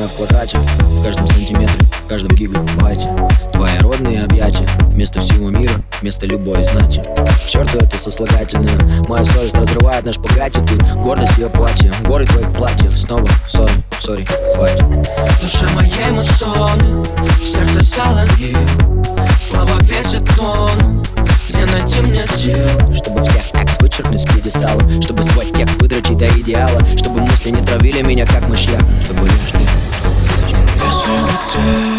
моя в квадрате В каждом сантиметре, в каждом гигабайте Твои родные объятия Вместо всего мира, вместо любой знати. Черту это сослагательное Моя совесть разрывает наш погати Тут гордость ее платье Горы твоих платьев Снова сори, сори, хватит Душа моей муссоны Сердце соловью Слова весят тонну Где найти мне сил? Чтобы всех экс вычеркнуть с пьедестала Чтобы свой текст выдрочить до идеала Чтобы мысли не травили меня как мышьяк. Чтобы лишь ты Если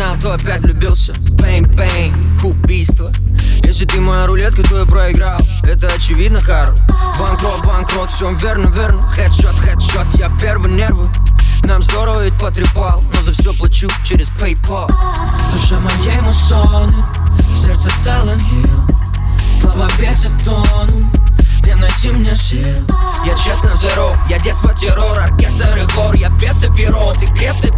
знал, то опять влюбился. Бэйн, убийство. Если ты моя рулетка, то я проиграл Это очевидно, Карл. Банкрот, банкрот, все верно, верно. Хедшот, хедшот, я первый нервы. Нам здорово ведь потрепал Но за все плачу через PayPal. Душа моей муссоны Сердце Silent Hill Слова весят тонну Где найти мне сил? Я честно зеро Я детство террор, оркестр и хор. Я пес и перо, ты крест и